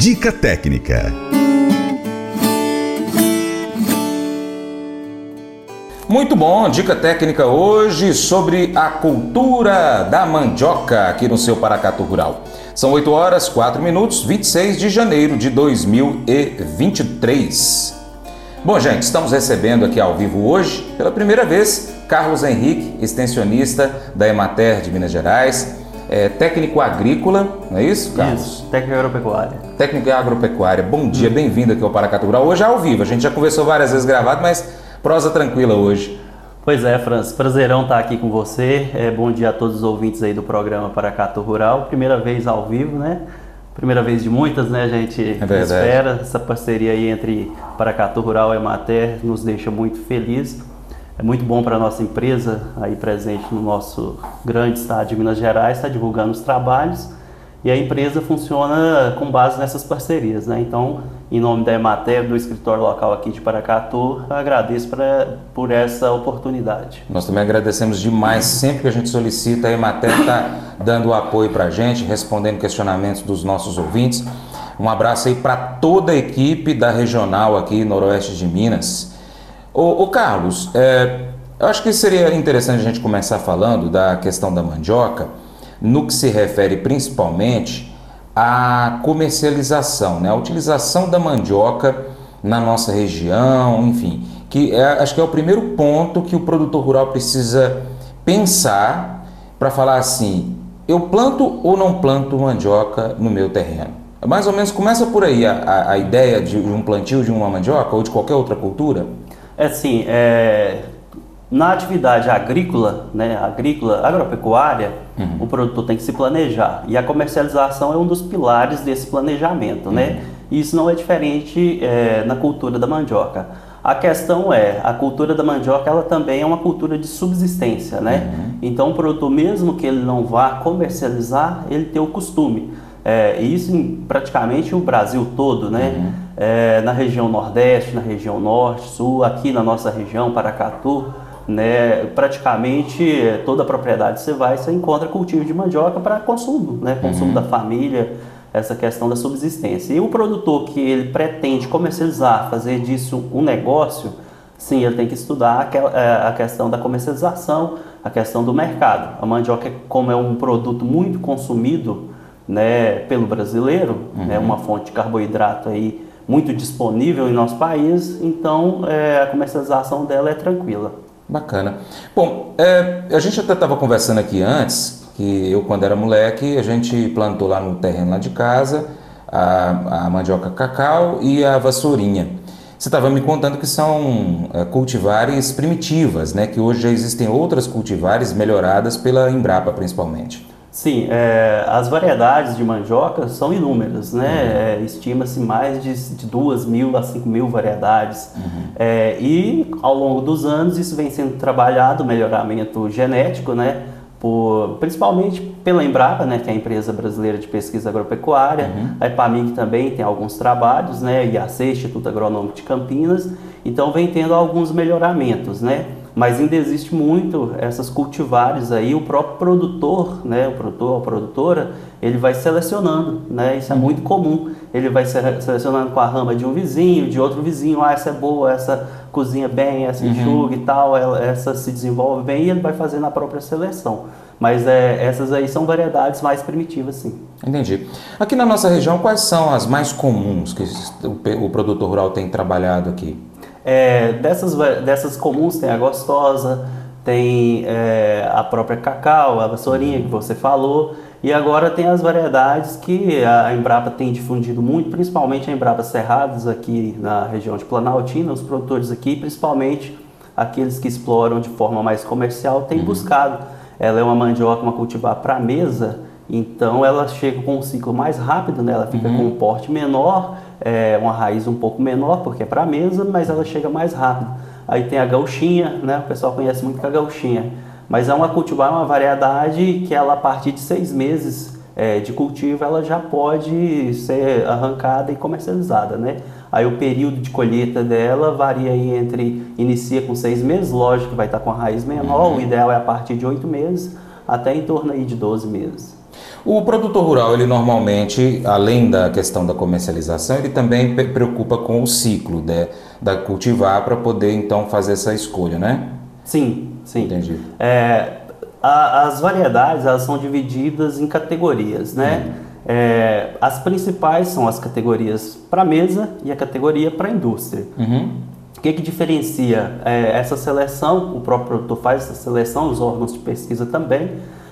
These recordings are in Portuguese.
Dica técnica. Muito bom, dica técnica hoje sobre a cultura da mandioca aqui no seu Paracatu Rural. São 8 horas 4 minutos, 26 de janeiro de 2023. Bom, gente, estamos recebendo aqui ao vivo hoje, pela primeira vez, Carlos Henrique, extensionista da Emater de Minas Gerais, é, técnico agrícola, não é isso, Carlos? Isso, técnico agropecuária. Técnico agropecuária. Bom dia, bem-vindo aqui ao Paracatu Rural. Hoje é ao vivo, a gente já conversou várias vezes gravado, mas prosa tranquila hoje. Pois é, Franz, prazerão estar aqui com você. É, bom dia a todos os ouvintes aí do programa Paracatu Rural. Primeira vez ao vivo, né? Primeira vez de muitas, né? A gente é espera. Essa parceria aí entre Paracatu Rural e Emater nos deixa muito feliz. É muito bom para a nossa empresa aí presente no nosso grande estado de Minas Gerais, está divulgando os trabalhos e a empresa funciona com base nessas parcerias. Né? Então, em nome da Emater, do escritório local aqui de Paracatu, agradeço pra, por essa oportunidade. Nós também agradecemos demais. Sempre que a gente solicita, a Emater está dando apoio para a gente, respondendo questionamentos dos nossos ouvintes. Um abraço aí para toda a equipe da regional aqui, Noroeste de Minas. Ô, ô Carlos, é, eu acho que seria interessante a gente começar falando da questão da mandioca no que se refere principalmente à comercialização, né? a utilização da mandioca na nossa região, enfim, que é, acho que é o primeiro ponto que o produtor rural precisa pensar para falar assim, eu planto ou não planto mandioca no meu terreno? Mais ou menos começa por aí a, a, a ideia de um plantio de uma mandioca ou de qualquer outra cultura? É assim, é, na atividade agrícola, né, agrícola, agropecuária, uhum. o produtor tem que se planejar e a comercialização é um dos pilares desse planejamento, né? uhum. né? E isso não é diferente é, na cultura da mandioca. A questão é, a cultura da mandioca ela também é uma cultura de subsistência, né? Uhum. Então o produtor, mesmo que ele não vá comercializar, ele tem o costume. É, isso em praticamente o Brasil todo, né? Uhum. É, na região Nordeste, na região Norte, Sul, aqui na nossa região, Paracatu, né, praticamente toda a propriedade você vai, você encontra cultivo de mandioca para consumo, né, consumo uhum. da família, essa questão da subsistência. E o produtor que ele pretende comercializar, fazer disso um negócio, sim, ele tem que estudar é, a questão da comercialização, a questão do mercado. A mandioca, como é um produto muito consumido né, pelo brasileiro, uhum. né, uma fonte de carboidrato aí muito disponível em nosso país, então é, a comercialização dela é tranquila. Bacana. Bom, é, a gente até estava conversando aqui antes, que eu quando era moleque, a gente plantou lá no terreno lá de casa a, a mandioca cacau e a vassourinha. Você estava me contando que são é, cultivares primitivas, né? Que hoje já existem outras cultivares melhoradas pela Embrapa, principalmente. Sim, é, as variedades de mandioca são inúmeras, né? Uhum. É, Estima-se mais de, de 2 mil a 5 mil variedades. Uhum. É, e ao longo dos anos isso vem sendo trabalhado, melhoramento genético, né? Por, principalmente pela Embrapa, né, que é a empresa brasileira de pesquisa agropecuária, uhum. a EPAMIG também tem alguns trabalhos, né, IAC, Instituto Agronômico de Campinas, então vem tendo alguns melhoramentos, né mas ainda existe muito essas cultivares aí, o próprio produtor, né, o produtor, a produtora, ele vai selecionando, né, isso é uhum. muito comum, ele vai selecionando com a rama de um vizinho, de outro vizinho, ah, essa é boa, essa cozinha bem, essa uhum. enxuga e tal, essa se desenvolve bem e ele vai fazendo a própria seleção. Mas é, essas aí são variedades mais primitivas, sim. Entendi. Aqui na nossa região, quais são as mais comuns que o produtor rural tem trabalhado aqui? É, dessas, dessas comuns tem a gostosa, tem é, a própria cacau, a vassourinha que você falou, e agora tem as variedades que a Embrapa tem difundido muito, principalmente a Embrapa Cerrados aqui na região de Planaltina, os produtores aqui, principalmente aqueles que exploram de forma mais comercial, têm uhum. buscado. Ela é uma mandioca, uma cultivar para mesa, então ela chega com um ciclo mais rápido, né? ela fica uhum. com um porte menor, é, uma raiz um pouco menor, porque é para mesa, mas ela chega mais rápido. Aí tem a gauchinha, né? o pessoal conhece muito a gauchinha, mas é uma cultivar, uma variedade que ela a partir de seis meses é, de cultivo ela já pode ser arrancada e comercializada, né? Aí o período de colheita dela varia aí entre inicia com seis meses, lógico que vai estar com a raiz menor, uhum. o ideal é a partir de oito meses até em torno aí de 12 meses. O produtor rural, ele normalmente, além da questão da comercialização, ele também preocupa com o ciclo de, da cultivar para poder então fazer essa escolha, né? Sim, sim. Entendi. É, a, as variedades elas são divididas em categorias, né? Uhum. É, as principais são as categorias para mesa e a categoria para indústria. Uhum. O que, que diferencia é, essa seleção? O próprio produtor faz essa seleção, os órgãos de pesquisa também,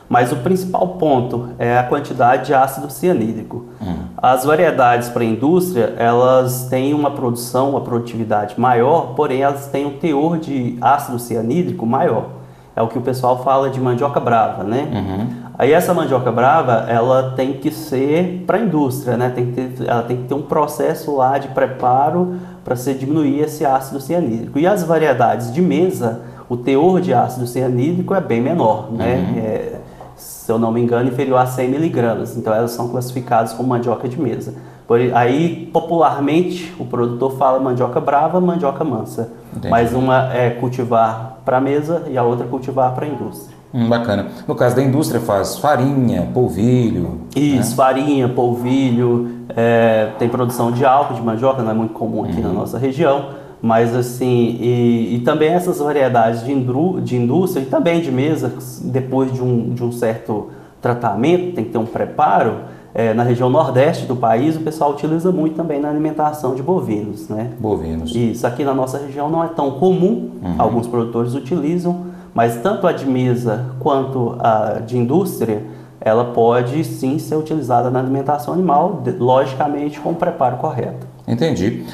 mas o principal ponto é a quantidade de ácido cianídrico. Uhum. As variedades para indústria, elas têm uma produção, uma produtividade maior, porém elas têm um teor de ácido cianídrico maior. É o que o pessoal fala de mandioca brava, né? Uhum. Aí essa mandioca brava, ela tem que ser para a indústria, né? Tem que ter, ela tem que ter um processo lá de preparo para se diminuir esse ácido cianídrico. E as variedades de mesa, o teor de ácido cianídrico é bem menor, né? Uhum. É, se eu não me engano, inferior a 100 miligramas. Então elas são classificadas como mandioca de mesa. Por, aí, popularmente, o produtor fala mandioca brava, mandioca mansa. Entendi. Mas uma é cultivar para mesa e a outra cultivar para a indústria. Hum, bacana. No caso da indústria faz farinha, polvilho. Isso, né? farinha, polvilho, é, tem produção de álcool de mandioca, não é muito comum aqui uhum. na nossa região, mas assim, e, e também essas variedades de, indru, de indústria e também de mesa, depois de um, de um certo tratamento, tem que ter um preparo, é, na região nordeste do país o pessoal utiliza muito também na alimentação de bovinos, né? Bovinos. Isso, aqui na nossa região não é tão comum, Uhum. alguns produtores utilizam, mas tanto a de mesa quanto a de indústria, ela pode sim ser utilizada na alimentação animal, logicamente com o preparo correto. Entendi.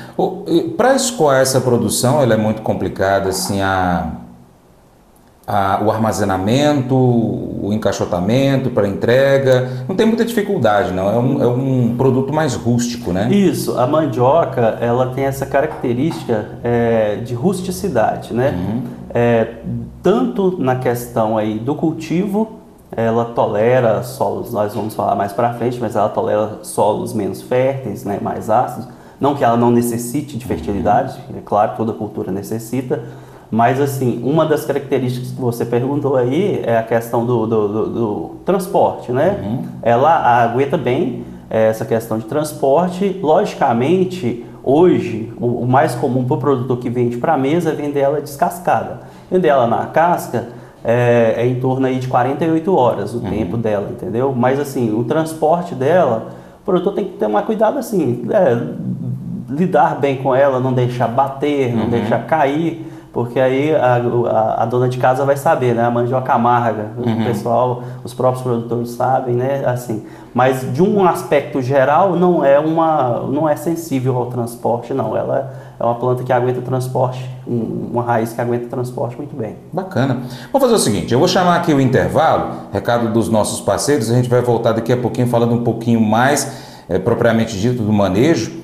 Para escoar essa produção, ela é muito complicada, assim, a, a- o armazenamento, o encaixotamento para entrega. Não tem muita dificuldade, não. É um, é um produto mais rústico, né? Isso, a mandioca, ela tem essa característica é, de rusticidade, né? É, tanto na questão aí do cultivo, ela tolera solos, nós vamos falar mais para frente, mas ela tolera solos menos férteis, né, mais ácidos. Não que ela não necessite de fertilidade, é claro, toda cultura necessita, mas assim, uma das características que você perguntou aí é a questão do, do- do- do transporte, né? Ela aguenta bem é, essa questão de transporte. Logicamente, hoje, o, o mais comum para o produtor que vende para a mesa é vender ela descascada. Vender ela na casca é, é em torno aí de 48 horas o tempo dela, entendeu? Mas assim, o transporte dela, o produtor tem que ter um cuidado assim, é, lidar bem com ela, não deixar bater, não deixar cair, porque aí a, a- a dona de casa vai saber, né? A mandioca amarga, o pessoal, os próprios produtores sabem, né? Assim, mas de um aspecto geral não é uma, não é sensível ao transporte, não. Ela é uma planta que aguenta o transporte, um- uma raiz que aguenta o transporte muito bem. Bacana. Vamos fazer o seguinte, eu vou chamar aqui o intervalo, recado dos nossos parceiros, a gente vai voltar daqui a pouquinho falando um pouquinho mais, eh, propriamente dito, do manejo.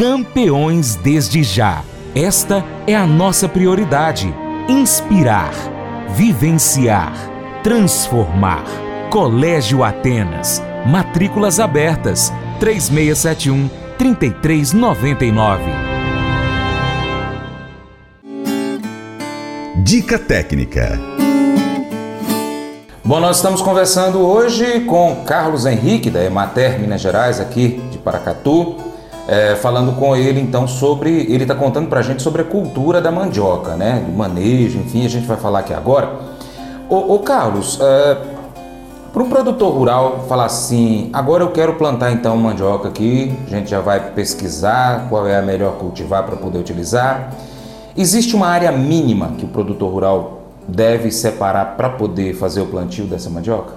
campeões desde já. Esta é a nossa prioridade: inspirar vivenciar, transformar. Colégio Atenas. Matrículas abertas. 3671 3399. Dica técnica. Bom, nós estamos conversando hoje com Carlos Henrique, da Emater Minas Gerais, aqui de Paracatu, é, falando com ele então sobre. Ele está contando para a gente sobre a cultura da mandioca, né? Do manejo, enfim, a gente vai falar aqui agora. Ô, ô Carlos, para um produtor rural falar assim, agora eu quero plantar então mandioca aqui, a gente já vai pesquisar qual é a melhor cultivar para poder utilizar. Existe uma área mínima que o produtor rural deve separar para poder fazer o plantio dessa mandioca?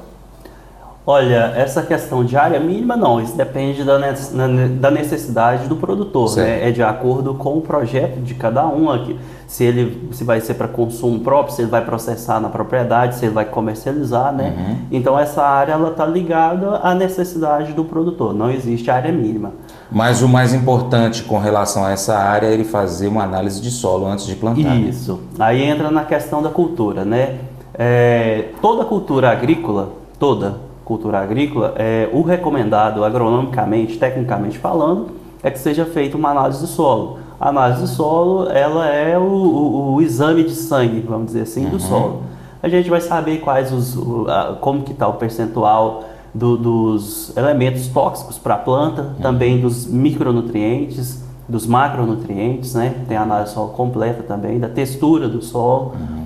Olha, essa questão de área mínima, não, isso depende da, da necessidade do produtor, né? é de acordo com o projeto de cada um aqui. Se ele se vai ser para consumo próprio, se ele vai processar na propriedade, se ele vai comercializar, né? Uhum. Então essa área ela está ligada à necessidade do produtor, não existe área mínima. Mas o mais importante com relação a essa área é ele fazer uma análise de solo antes de plantar. Isso. Aí entra na questão da cultura, né? É, toda cultura agrícola, toda cultura agrícola, é, o recomendado agronomicamente, tecnicamente falando, é que seja feita uma análise do solo. A análise do solo, ela é o, o, o exame de sangue, vamos dizer assim, uhum. do solo. A gente vai saber quais os, como que está o percentual do, dos elementos tóxicos para a planta, uhum. também dos micronutrientes, dos macronutrientes, né? Tem a análise do solo completa também, da textura do solo. Uhum.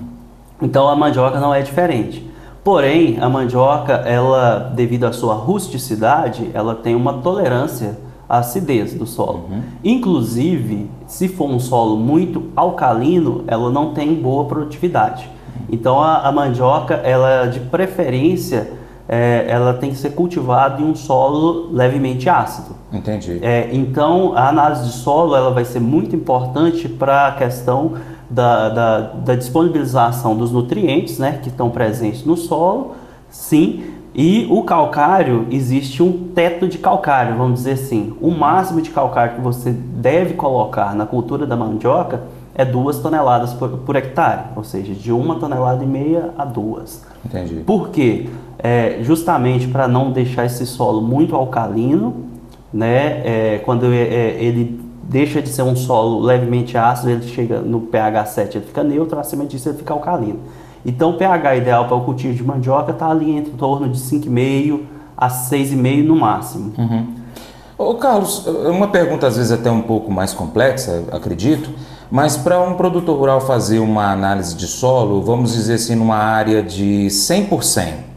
Então a mandioca não é diferente. Porém, a mandioca, ela, devido à sua rusticidade, ela tem uma tolerância à acidez do solo. Uhum. Inclusive, se for um solo muito alcalino, ela não tem boa produtividade. Então, a, a mandioca, ela de preferência, é, ela tem que ser cultivada em um solo levemente ácido. Entendi. É, então, a análise de solo, ela vai ser muito importante para a questão da, da, da disponibilização dos nutrientes né, que estão presentes no solo, sim, e o calcário, existe um teto de calcário, vamos dizer assim. O máximo de calcário que você deve colocar na cultura da mandioca é duas toneladas por, por hectare, ou seja, de uma tonelada e meia a duas. Entendi. Por quê? É, justamente para não deixar esse solo muito alcalino, né? É, quando é ele deixa de ser um solo levemente ácido, ele chega no pH 7, ele fica neutro, acima disso ele fica alcalino. Então o pH ideal para o cultivo de mandioca está ali entre torno de 5,5 a 6,5 no máximo. Uhum. Ô Carlos, uma pergunta às vezes até um pouco mais complexa, acredito, mas para um produtor rural fazer uma análise de solo, vamos dizer assim, numa área de 100%,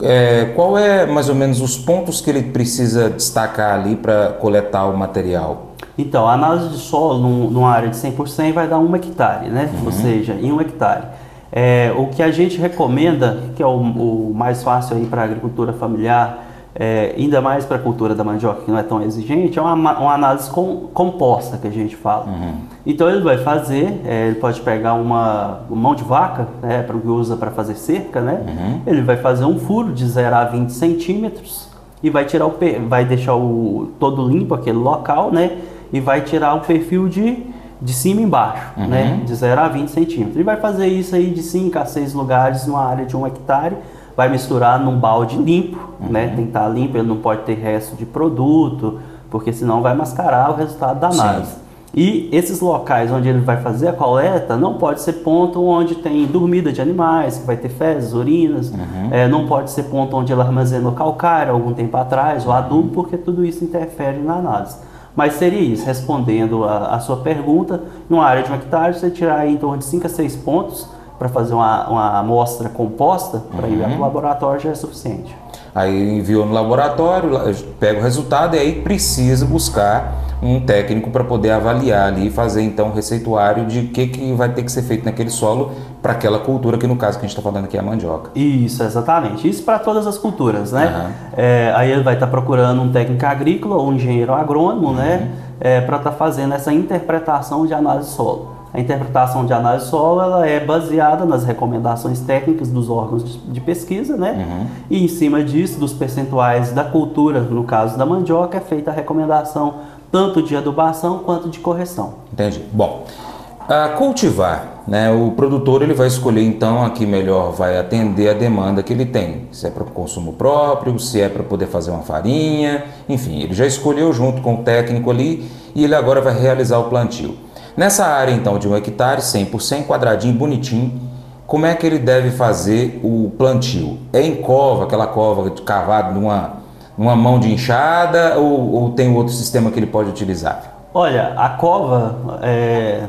é, qual é mais ou menos os pontos que ele precisa destacar ali para coletar o material? Então, a análise de solo num, numa área de 100% vai dar um hectare, né? Uhum. Ou seja, em um hectare. É, o que a gente recomenda, que é o, o mais fácil aí para a agricultura familiar, é, ainda mais para a cultura da mandioca, que não é tão exigente, é uma, uma análise com, composta que a gente fala. Uhum. Então ele vai fazer, é, ele pode pegar uma, uma mão de vaca, né, para o que usa para fazer cerca, né? Uhum. Ele vai fazer um furo de 0 a 20 centímetros e vai tirar o vai deixar o todo limpo aquele local, né? E vai tirar o perfil de, de cima e embaixo, uhum. né? De 0 a 20 centímetros. E vai fazer isso aí de 5 a 6 lugares numa área de 1 um hectare, vai misturar num balde limpo, uhum. né? Tem que estar limpo, ele não pode ter resto de produto, porque senão vai mascarar o resultado da análise. Sim. E esses locais onde ele vai fazer a coleta não pode ser ponto onde tem dormida de animais, que vai ter fezes, urinas, uhum. é, não pode ser ponto onde ele armazenou calcário algum tempo atrás, ou adubo, porque tudo isso interfere na análise. Mas seria isso, respondendo a, a sua pergunta, numa área de um hectare, você tirar em torno de 5 a 6 pontos para fazer uma, uma amostra composta para uhum. enviar para o laboratório já é suficiente. Aí enviou no laboratório, pega o resultado e aí precisa buscar um técnico para poder avaliar ali e fazer então um receituário de o que, que vai ter que ser feito naquele solo para aquela cultura que no caso que a gente está falando aqui é a mandioca. Isso, exatamente. Isso para todas as culturas, né? Uhum. É, aí ele vai estar tá procurando um técnico agrícola ou um engenheiro agrônomo, né? uhum. né? É, para estar tá fazendo essa interpretação de análise solo. A interpretação de análise solo ela é baseada nas recomendações técnicas dos órgãos de, de pesquisa, né? Uhum. E em cima disso, dos percentuais da cultura, no caso da mandioca, é feita a recomendação tanto de adubação quanto de correção. Entendi. Bom, a cultivar, né? O produtor ele vai escolher então a que melhor vai atender a demanda que ele tem. Se é para consumo próprio, se é para poder fazer uma farinha, enfim, ele já escolheu junto com o técnico ali e ele agora vai realizar o plantio. Nessa área então de um hectare, 100% quadradinho, bonitinho, como é que ele deve fazer o plantio? É em cova, aquela cova cavada numa uma mão de enxada ou, ou tem outro sistema que ele pode utilizar? Olha, a cova é,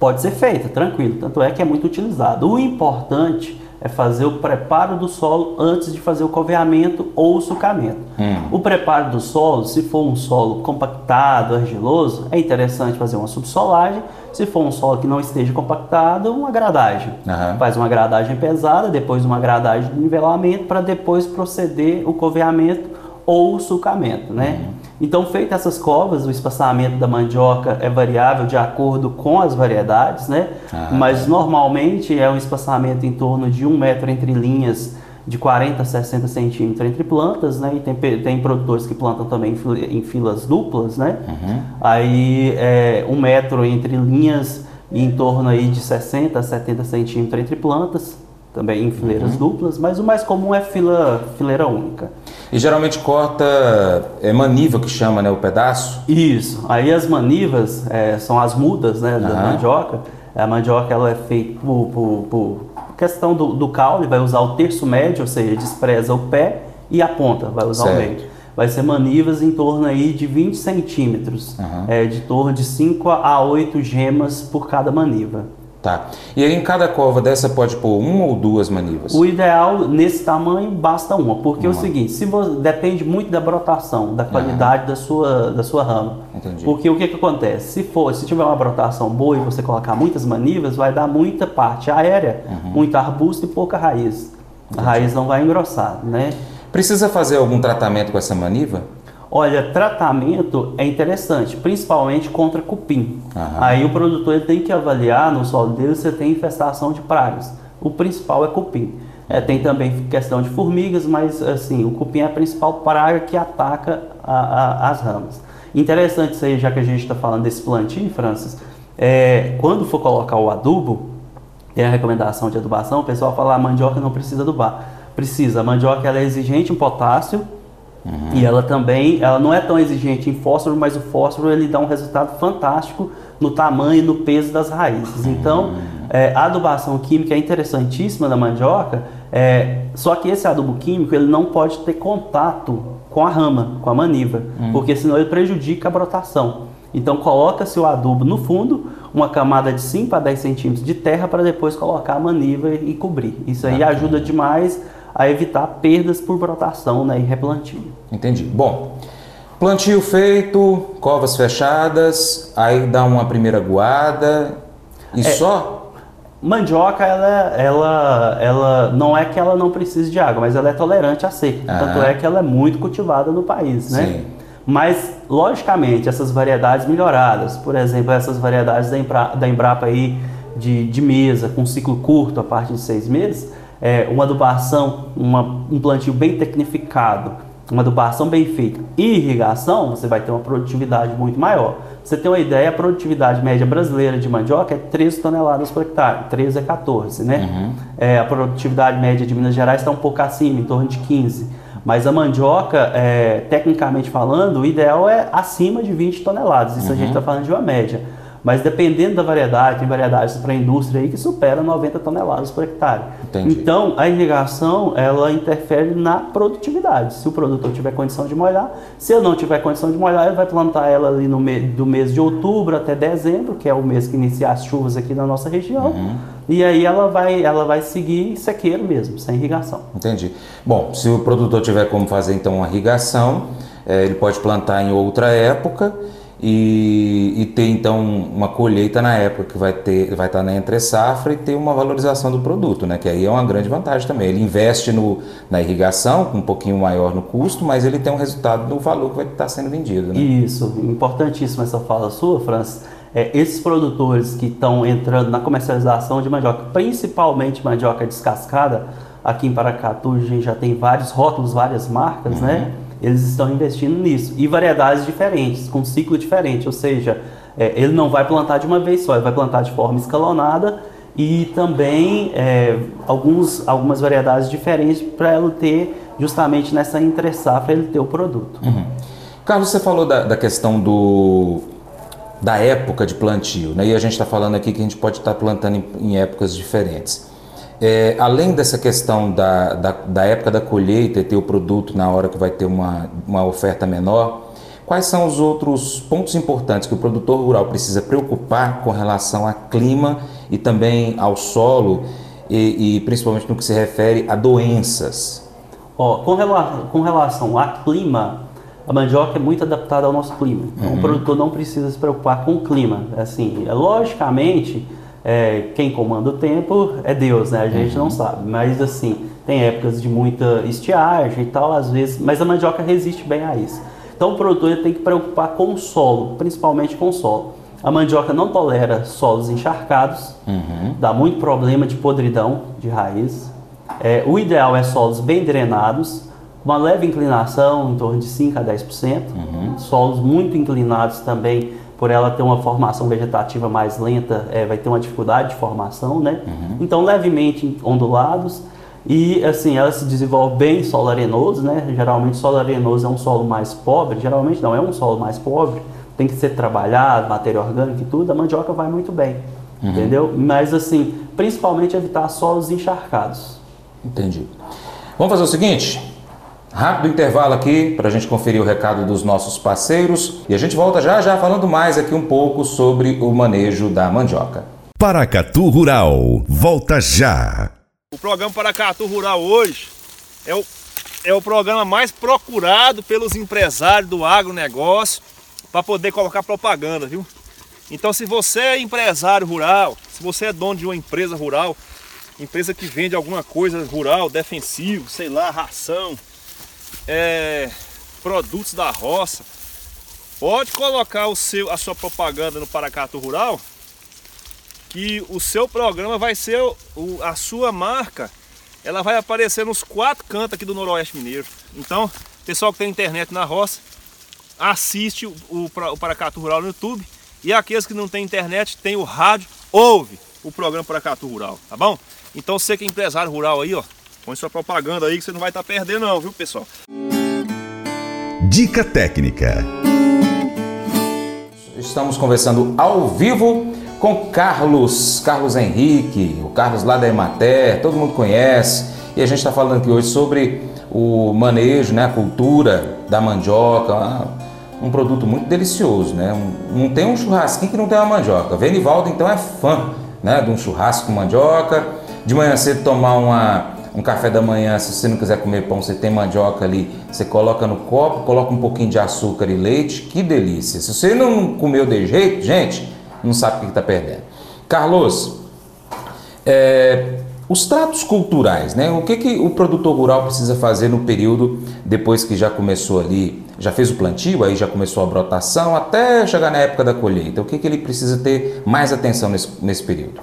pode ser feita, tranquilo, tanto é que é muito utilizado. O importante é fazer o preparo do solo antes de fazer o coveamento ou o sucamento. Hum. O preparo do solo, se for um solo compactado, argiloso, é interessante fazer uma subsolagem. Se for um solo que não esteja compactado, uma gradagem. Uhum. Faz uma gradagem pesada, depois uma gradagem de nivelamento para depois proceder o coveamento ou o sulcamento, né? Uhum. Então, feitas essas covas, o espaçamento da mandioca é variável de acordo com as variedades, né? Ah, Mas normalmente é um espaçamento em torno de um metro entre linhas, de 40 a 60 centímetros entre plantas, né? E tem, tem produtores que plantam também em filas duplas, né? Uhum. Aí é um metro entre linhas em torno aí de 60 a 70 centímetros entre plantas, também em fileiras uhum. duplas, mas o mais comum é fila, fileira única. E geralmente corta é maniva que chama, né, o pedaço? Isso. Aí as manivas é, são as mudas, né, da mandioca. A mandioca ela é feita por, por, por questão do, do, caule, vai usar o terço médio, ou seja, despreza o pé e a ponta, vai usar certo. o meio. Vai ser manivas em torno aí de 20 centímetros, uhum. é, de torno de 5 a 8 gemas por cada maniva. Tá. E aí em cada cova dessa pode pôr uma ou duas manivas? O ideal nesse tamanho basta uma, porque uma. é o seguinte, se você, depende muito da brotação, da qualidade uhum. da, sua, da sua rama. Entendi. Porque o que, que acontece? Se for, se tiver uma brotação boa e você colocar muitas manivas, vai dar muita parte aérea, uhum. muito arbusto e pouca raiz. Entendi. A raiz não vai engrossar, né? Precisa fazer algum tratamento com essa maniva? Olha, tratamento é interessante, principalmente contra cupim. Aí o produtor tem que avaliar no solo dele se tem infestação de pragas. O principal é cupim. É, tem também questão de formigas, mas assim, o cupim é a principal praga que ataca a, a, as ramas. Interessante isso aí, já que a gente está falando desse plantio, Francis. É, quando for colocar o adubo, tem a recomendação de adubação, o pessoal fala a mandioca não precisa adubar. Precisa, a mandioca ela é exigente em potássio, Uhum. E ela também, ela não é tão exigente em fósforo, mas o fósforo ele dá um resultado fantástico no tamanho e no peso das raízes. Então, é, a adubação química é interessantíssima da mandioca, é, só que esse adubo químico ele não pode ter contato com a rama, com a maniva, uhum. porque senão ele prejudica a brotação. Então coloca-se o adubo no fundo, uma camada de 5 a 10 centímetros de terra para depois colocar a maniva e cobrir. Isso aí ajuda demais a evitar perdas por brotação né, e replantio. Entendi. Bom, plantio feito, covas fechadas, aí dá uma primeira guada e é, só? Mandioca, ela, ela, ela não é que ela não precise de água, mas ela é tolerante à seca. Ah. Tanto é que ela é muito cultivada no país, né? Sim. Mas, logicamente, essas variedades melhoradas, por exemplo, essas variedades da, Embrapa, da Embrapa aí de, de mesa, com ciclo curto a partir de seis meses, é, uma adubação, uma, um plantio bem tecnificado, uma adubação bem feita e irrigação, você vai ter uma produtividade muito maior. Você tem uma ideia, a produtividade média brasileira de mandioca é 13 toneladas por hectare, 13 a 14, né? Uhum. É, a produtividade média de Minas Gerais está um pouco acima, em torno de 15. Mas a mandioca, é, tecnicamente falando, o ideal é acima de 20 toneladas. Isso uhum. a gente está uhum. falando de uma média. Mas dependendo da variedade, tem variedades para a indústria aí que superam 90 toneladas por hectare. Entendi. Então, a irrigação, ela interfere na produtividade. Se o produtor tiver condição de molhar, se eu não tiver condição de molhar, ele vai plantar ela ali no me do mês de outubro até dezembro, que é o mês que inicia as chuvas aqui na nossa região. Uhum. E aí ela vai, ela vai seguir sequeiro mesmo, sem irrigação. Entendi. Bom, se o produtor tiver como fazer então uma irrigação, é, ele pode plantar em outra época e, e, ter então uma colheita na época que vai ter vai estar na entre safra e ter uma valorização do produto, né? Que aí é uma grande vantagem também. Ele investe no, na irrigação com um pouquinho maior no custo, mas ele tem um resultado no valor que vai estar sendo vendido, né? Isso, importantíssima essa fala sua, Francis. É, esses produtores que estão entrando na comercialização de mandioca, principalmente mandioca descascada, aqui em Paracatu a gente já tem vários rótulos, várias marcas, né? uhum. né? Eles estão investindo nisso. E variedades diferentes, com ciclo diferente, ou seja, é, ele não vai plantar de uma vez só, ele vai plantar de forma escalonada e também é, alguns, algumas variedades diferentes para ele ter justamente nessa entre safra ele ter o produto. Uhum. Carlos, você falou da, da questão do, da época de plantio, né? e a gente está falando aqui que a gente pode estar tá plantando em, em épocas diferentes. É, além dessa questão da, da, da, época da colheita e ter o produto na hora que vai ter uma, uma oferta menor, quais são os outros pontos importantes que o produtor rural precisa preocupar com relação ao clima e também ao solo e, e principalmente no que se refere a doenças? Ó, com, rela com relação a clima, a mandioca é muito adaptada ao nosso clima. Então, uhum. o produtor não precisa se preocupar com o clima. Assim, logicamente, é, quem comanda o tempo é Deus, né? A gente uhum. não sabe. Mas assim, tem épocas de muita estiagem e tal, às vezes, mas a mandioca resiste bem a isso. Então o produtor tem que preocupar com o solo, principalmente com o solo. A mandioca não tolera solos encharcados, uhum. dá muito problema de podridão de raiz. É, o ideal é solos bem drenados, uma leve inclinação, em torno de 5 a 10%. Uhum. Solos muito inclinados também, por ela ter uma formação vegetativa mais lenta, é, vai ter uma dificuldade de formação, né? Uhum. Então, levemente ondulados. E assim, ela se desenvolve bem em solo arenoso, né? Geralmente solo arenoso é um solo mais pobre, geralmente não é um solo mais pobre, tem que ser trabalhado, matéria orgânica e tudo, a mandioca vai muito bem. Uhum. Entendeu? Mas assim, principalmente evitar solos encharcados. Entendi. Vamos fazer o seguinte, Rápido intervalo aqui para a gente conferir o recado dos nossos parceiros e a gente volta já já falando mais aqui um pouco sobre o manejo da mandioca. Paracatu Rural, volta já. O programa Paracatu Rural hoje é o, é o programa mais procurado pelos empresários do agronegócio para poder colocar propaganda, viu? Então se você é empresário rural, se você é dono de uma empresa rural, empresa que vende alguma coisa rural, defensivo, sei lá, ração, é, produtos da roça, pode colocar o seu, a sua propaganda no Paracato Rural, que o seu programa vai ser o, a sua marca, ela vai aparecer nos quatro cantos aqui do Noroeste Mineiro. Então, pessoal que tem internet na roça, assiste o, o, Paracato Rural no YouTube. E aqueles que não tem internet, tem o rádio, ouve o programa Paracato Rural, tá bom? Então você que é empresário rural aí, ó, Põe sua propaganda aí que você não vai estar tá perdendo não, viu pessoal? Dica técnica. Estamos conversando ao vivo com Carlos, Carlos Henrique, o Carlos lá da Emater, todo mundo conhece. E a gente está falando aqui hoje sobre o manejo, né, a cultura da mandioca, um produto muito delicioso, né? Não tem um churrasquinho que não tem uma mandioca. Venivaldo então é fã, né, de um churrasco com mandioca. De manhã cedo tomar uma um café da manhã, se você não quiser comer pão, você tem mandioca ali, você coloca no copo, coloca um pouquinho de açúcar e leite, que delícia. Se você não comeu de jeito, gente, não sabe o que está perdendo. Carlos, é, os tratos culturais, né? O que, que o produtor rural precisa fazer no período depois que já começou ali, já fez o plantio, aí já começou a brotação, até chegar na época da colheita? O que, que ele precisa ter mais atenção nesse, nesse período?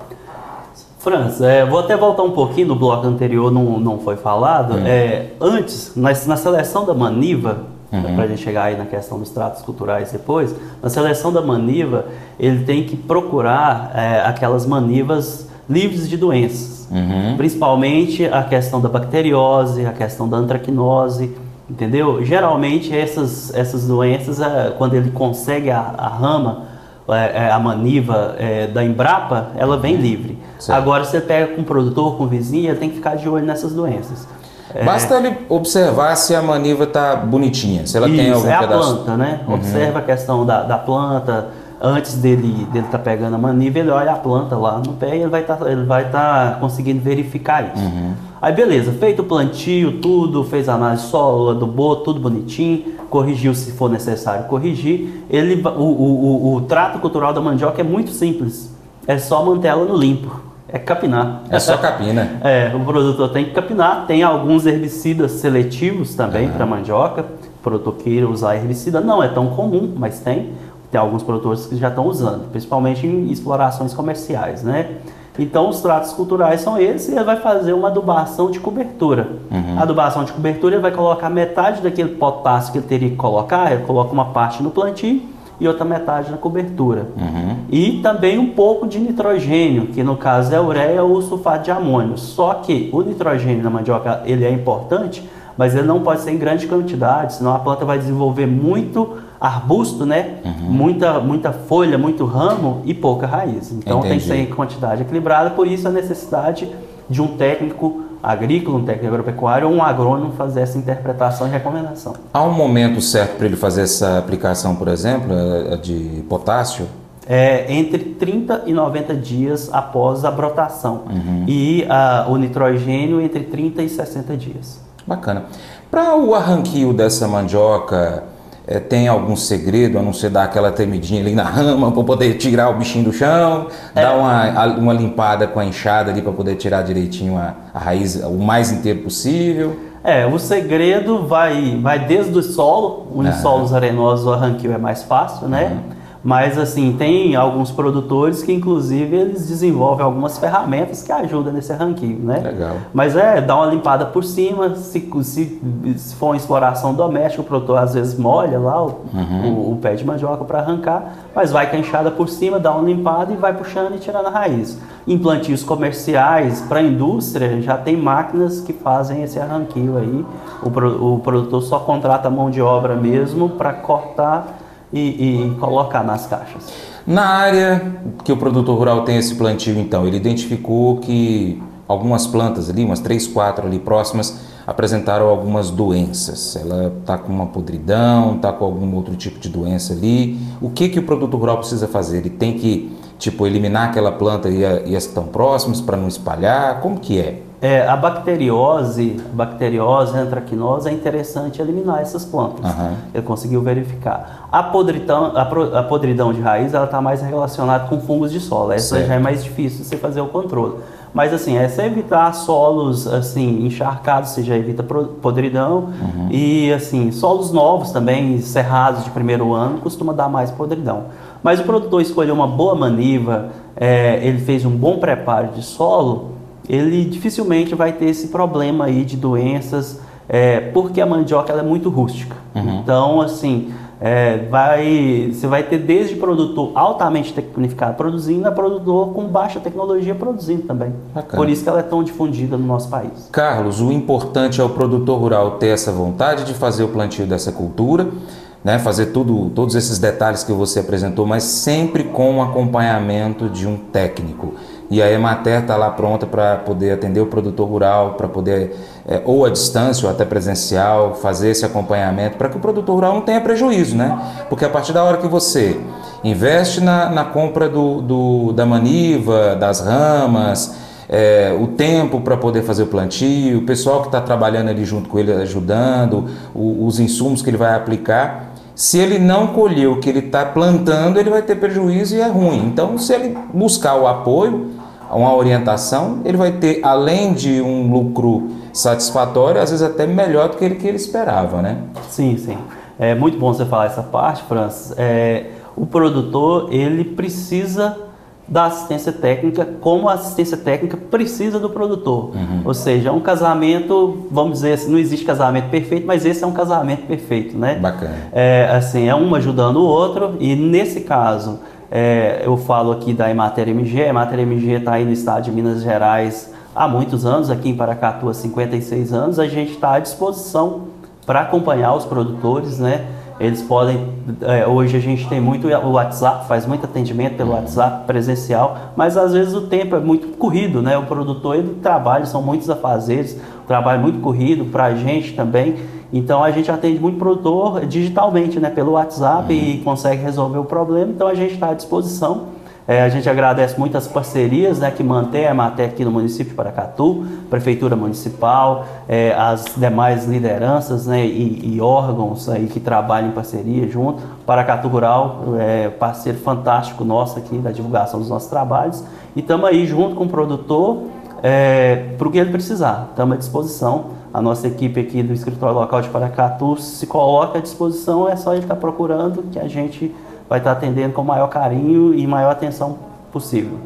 Franz, é, vou até voltar um pouquinho no bloco anterior, não, não foi falado. Uhum. É, antes, na, na, seleção da Maniva, uhum. para a gente chegar aí na questão dos tratos culturais depois, na seleção da Maniva, ele tem que procurar é, aquelas manivas livres de doenças. Uhum. Principalmente a questão da bacteriose, a questão da antracnose, entendeu? Geralmente essas, essas doenças, é, quando ele consegue a, a rama, a maniva é, da Embrapa, ela vem uhum. livre. Certo. Agora, você pega com produtor, com vizinha, tem que ficar de olho nessas doenças. É... Basta ele observar se a maniva está bonitinha, se ela Isso, tem algum é pedaço. a planta, né? Uhum. Observa a questão da, da planta. Antes dele dele estar tá pegando a maniva, ele olha a planta lá no pé e ele vai tá, estar tá conseguindo verificar isso. Uhum. Aí beleza, feito o plantio, tudo, fez a análise solo, adubou, tudo bonitinho, corrigiu se for necessário corrigir. Ele, o, o, o, o trato cultural da mandioca é muito simples, é só manter ela no limpo. É capinar. É só capina. é, o produtor tem que capinar. Tem alguns herbicidas seletivos também uhum. para mandioca. O produtor queira usar herbicida, não é tão comum, mas tem. Tem alguns produtores que já estão usando, principalmente em explorações comerciais, né? Então, os tratos culturais são esses e ele vai fazer uma adubação de cobertura. Uhum. A adubação de cobertura, ele vai colocar metade daquele potássio que ele teria que colocar, ele coloca uma parte no plantio e outra metade na cobertura. Uhum. E também um pouco de nitrogênio, que no caso é ureia ou sulfato de amônio. Só que o nitrogênio na mandioca ele é importante, mas ele não pode ser em grande quantidade, senão a planta vai desenvolver muito arbusto, né? Uhum. Muita, muita folha, muito ramo e pouca raiz. Então Entendi. tem que ser em quantidade equilibrada, por isso a necessidade de um técnico agrícola, um técnico agropecuário ou um agrônomo fazer essa interpretação e recomendação. Há um momento certo para ele fazer essa aplicação, por exemplo, é de potássio? é, entre 30 e 90 dias após a brotação. E a, o nitrogênio entre 30 e 60 dias. Bacana. Para o arranquio dessa mandioca, é, tem algum segredo, a não ser dar aquela temidinha ali na rama para poder tirar o bichinho do chão, dar uma, uma limpada com a enxada ali para poder tirar direitinho a, a raiz o mais inteiro possível? É, o segredo vai, vai desde o solo, os solos arenosos o arranquio é mais fácil, né? Mas assim, tem alguns produtores que inclusive eles desenvolvem algumas ferramentas que ajudam nesse arranquio, né? Legal. Mas é, dá uma limpada por cima, se, se, se for uma exploração doméstica, o produtor às vezes molha lá o, o, o pé de mandioca para arrancar, mas vai com a enxada por cima, dá uma limpada e vai puxando e tirando a raiz. Em plantios comerciais, para a indústria, já tem máquinas que fazem esse arranquio aí. O, o produtor só contrata a mão de obra mesmo para cortar e, e colocar nas caixas. Na área que o produtor rural tem esse plantio, então, ele identificou que algumas plantas ali, umas três, quatro ali próximas, apresentaram algumas doenças. Ela está com uma podridão, está com algum outro tipo de doença ali. O que, que o produtor rural precisa fazer? Ele tem que, tipo, eliminar aquela planta e, as que estão próximas para não espalhar? Como que é? É, a bacteriose, a bacteriose, a antracnose, é interessante eliminar essas plantas. Aham. Ele conseguiu verificar. A podridão, a, pro- a podridão de raiz, ela está mais relacionada com fungos de solo. Essa Certo. já é mais difícil você fazer o controle. Mas assim, é você evitar solos assim encharcados, você já evita podridão. E assim, solos novos também, cerrados de primeiro ano, costuma dar mais podridão. Mas o produtor escolheu uma boa maniva, é, ele fez um bom preparo de solo, ele dificilmente vai ter esse problema aí de doenças, é, porque a mandioca ela é muito rústica. Então, assim, é, vai, você vai ter desde produtor altamente tecnificado produzindo a produtor com baixa tecnologia produzindo também. Bacana. Por isso que ela é tão difundida no nosso país. Carlos, o importante é o produtor rural ter essa vontade de fazer o plantio dessa cultura, né, fazer tudo, todos esses detalhes que você apresentou, mas sempre com o acompanhamento de um técnico. E a Emater está lá pronta para poder atender o produtor rural, para poder, é, ou à distância ou até presencial, fazer esse acompanhamento, para que o produtor rural não tenha prejuízo, né? Porque a partir da hora que você investe na, na compra do, do- da maniva, das ramas, é, o tempo para poder fazer o plantio, o pessoal que está trabalhando ali junto com ele, ajudando, o- os insumos que ele vai aplicar. Se ele não colher o que ele está plantando, ele vai ter prejuízo e é ruim. Então, se ele buscar o apoio, uma orientação, ele vai ter, além de um lucro satisfatório, às vezes até melhor do que ele, que ele esperava, né? Sim, sim. É muito bom você falar essa parte, Francis. É, o produtor, ele precisa da assistência técnica como a assistência técnica precisa do produtor. Ou seja, é um casamento, vamos dizer assim, não existe casamento perfeito, mas esse é um casamento perfeito, né? Bacana. É, assim, é um ajudando o outro e nesse caso, é, eu falo aqui da Emater MG, a Emater MG está aí no estado de Minas Gerais há muitos anos, aqui em Paracatu há 56 anos, a gente está à disposição para acompanhar os produtores, né? Eles podem, é, hoje a gente tem muito o WhatsApp, faz muito atendimento pelo WhatsApp presencial, mas às vezes o tempo é muito corrido, né? O produtor ele trabalha, são muitos afazeres, o trabalho muito corrido para a gente também. Então a gente atende muito produtor digitalmente, né? Pelo WhatsApp e consegue resolver o problema. Então a gente está à disposição. É, a gente agradece muito as parcerias né, que mantém a Emater aqui no município de Paracatu, Prefeitura Municipal, é, as demais lideranças né, e, e órgãos aí que trabalham em parceria junto. Paracatu Rural é parceiro fantástico nosso aqui da divulgação dos nossos trabalhos. E estamos aí junto com o produtor é, para o que ele precisar. Estamos à disposição. A nossa equipe aqui do escritório local de Paracatu se coloca à disposição, é só ele estar procurando que a gente vai estar atendendo com o maior carinho e maior atenção possível.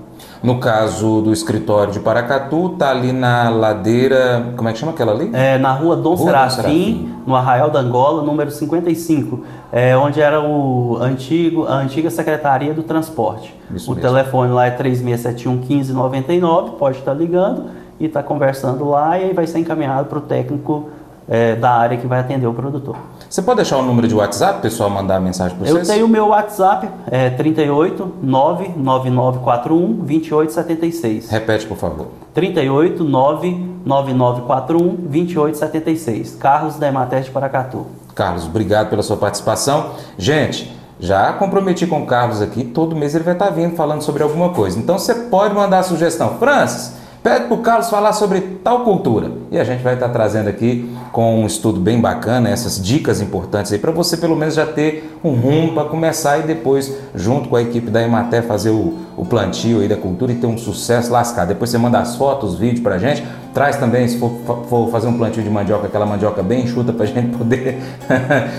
No caso do escritório de Paracatu, tá ali na ladeira. Como é que chama aquela ali? É, na rua Dom Rua Serafim, Serafim. no Arraial da Angola, número 55, é, onde era o antigo, a antiga Secretaria do Transporte. Isso o mesmo. telefone lá é 3671 1599, pode estar ligando e estar conversando lá e aí vai ser encaminhado para o técnico é, da área que vai atender o produtor. Você pode deixar o número de WhatsApp, pessoal, mandar mensagem para Eu vocês? tenho o meu WhatsApp, é 38 99941 2876. Repete, por favor. 38 99941 2876. Carlos da Emater de Paracatu. Carlos, obrigado pela sua participação. Gente, Já comprometi com o Carlos aqui, todo mês ele vai estar vindo falando sobre alguma coisa. Então você pode mandar a sugestão. Francis, pede para o Carlos falar sobre tal cultura. E a gente vai estar trazendo aqui com um estudo bem bacana, essas dicas importantes aí, para você pelo menos já ter um rumo para começar e depois, junto com a equipe da Emater, fazer o, o plantio aí da cultura e ter um sucesso lascado. Depois você manda as fotos, os vídeos para a gente Traz também, se for, for, fazer um plantio de mandioca, aquela mandioca bem enxuta para a gente poder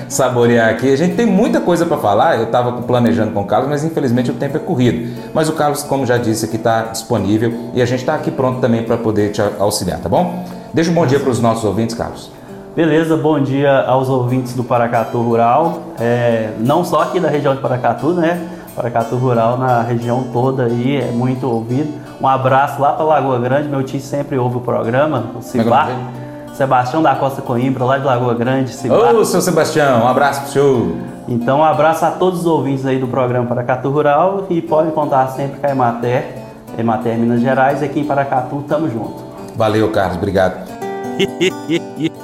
saborear aqui. A gente tem muita coisa para falar, eu estava planejando com o Carlos, mas infelizmente o tempo é corrido. Mas o Carlos, como já disse, aqui está disponível e a gente está aqui pronto também para poder te auxiliar, tá bom? Deixa um bom dia para os nossos ouvintes, Carlos. Beleza, bom dia aos ouvintes do Paracatu Rural, é, não só aqui da região de Paracatu, né? Paracatu Rural na região toda aí é muito ouvido. Um abraço lá para Lagoa Grande, meu tio sempre ouve o programa, o Cibar. Sebastião da Costa Coimbra, lá de Lagoa Grande. Cibar. Ô, seu Sebastião, um abraço pro senhor. Então, um abraço a todos os ouvintes aí do programa Paracatu Rural e podem contar sempre com a Emater, Emater Minas Gerais, aqui em Paracatu, tamo junto. Valeu, Carlos, obrigado.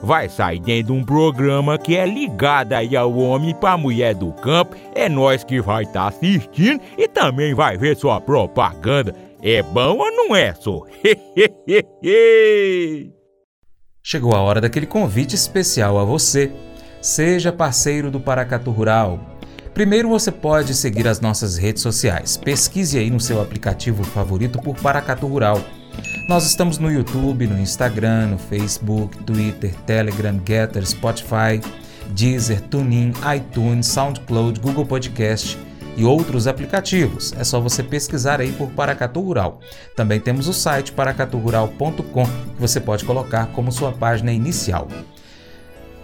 vai sair dentro de um programa que é ligado aí ao homem para a mulher do campo. É nós que vai estar tá assistindo e também vai ver sua propaganda. É bom ou não é, só? Chegou a hora daquele convite especial a você. Seja parceiro do Paracatu Rural. Primeiro você pode seguir as nossas redes sociais. Pesquise aí no seu aplicativo favorito por Paracatu Rural. Nós estamos no YouTube, no Instagram, no Facebook, Twitter, Telegram, Getter, Spotify, Deezer, TuneIn, iTunes, SoundCloud, Google Podcast e outros aplicativos. É só você pesquisar aí por Paracatu Rural. Também temos o site paracaturural.com que você pode colocar como sua página inicial.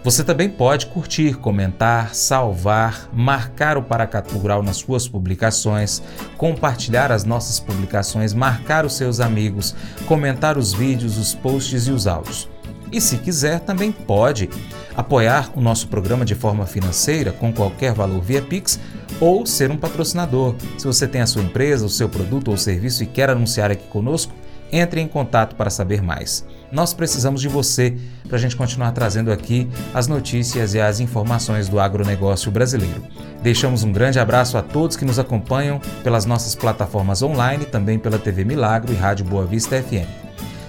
Você também pode curtir, comentar, salvar, marcar o Paracatu Rural nas suas publicações, compartilhar as nossas publicações, marcar os seus amigos, comentar os vídeos, os posts e os áudios. E se quiser, também pode apoiar o nosso programa de forma financeira com qualquer valor via Pix ou ser um patrocinador. Se você tem a sua empresa, o seu produto ou serviço e quer anunciar aqui conosco, entre em contato para saber mais. Nós precisamos de você para a gente continuar trazendo aqui as notícias e as informações do agronegócio brasileiro. Deixamos um grande abraço a todos que nos acompanham pelas nossas plataformas online, também pela TV Milagro e Rádio Boa Vista FM.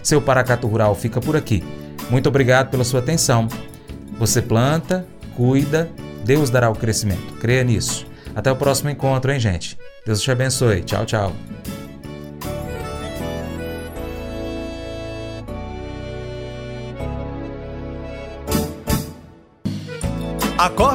Seu Paracato Rural fica por aqui. Muito obrigado pela sua atenção. Você planta, cuida, Deus dará o crescimento. Creia nisso. Até o próximo encontro, hein, gente? Deus te abençoe. Tchau, tchau.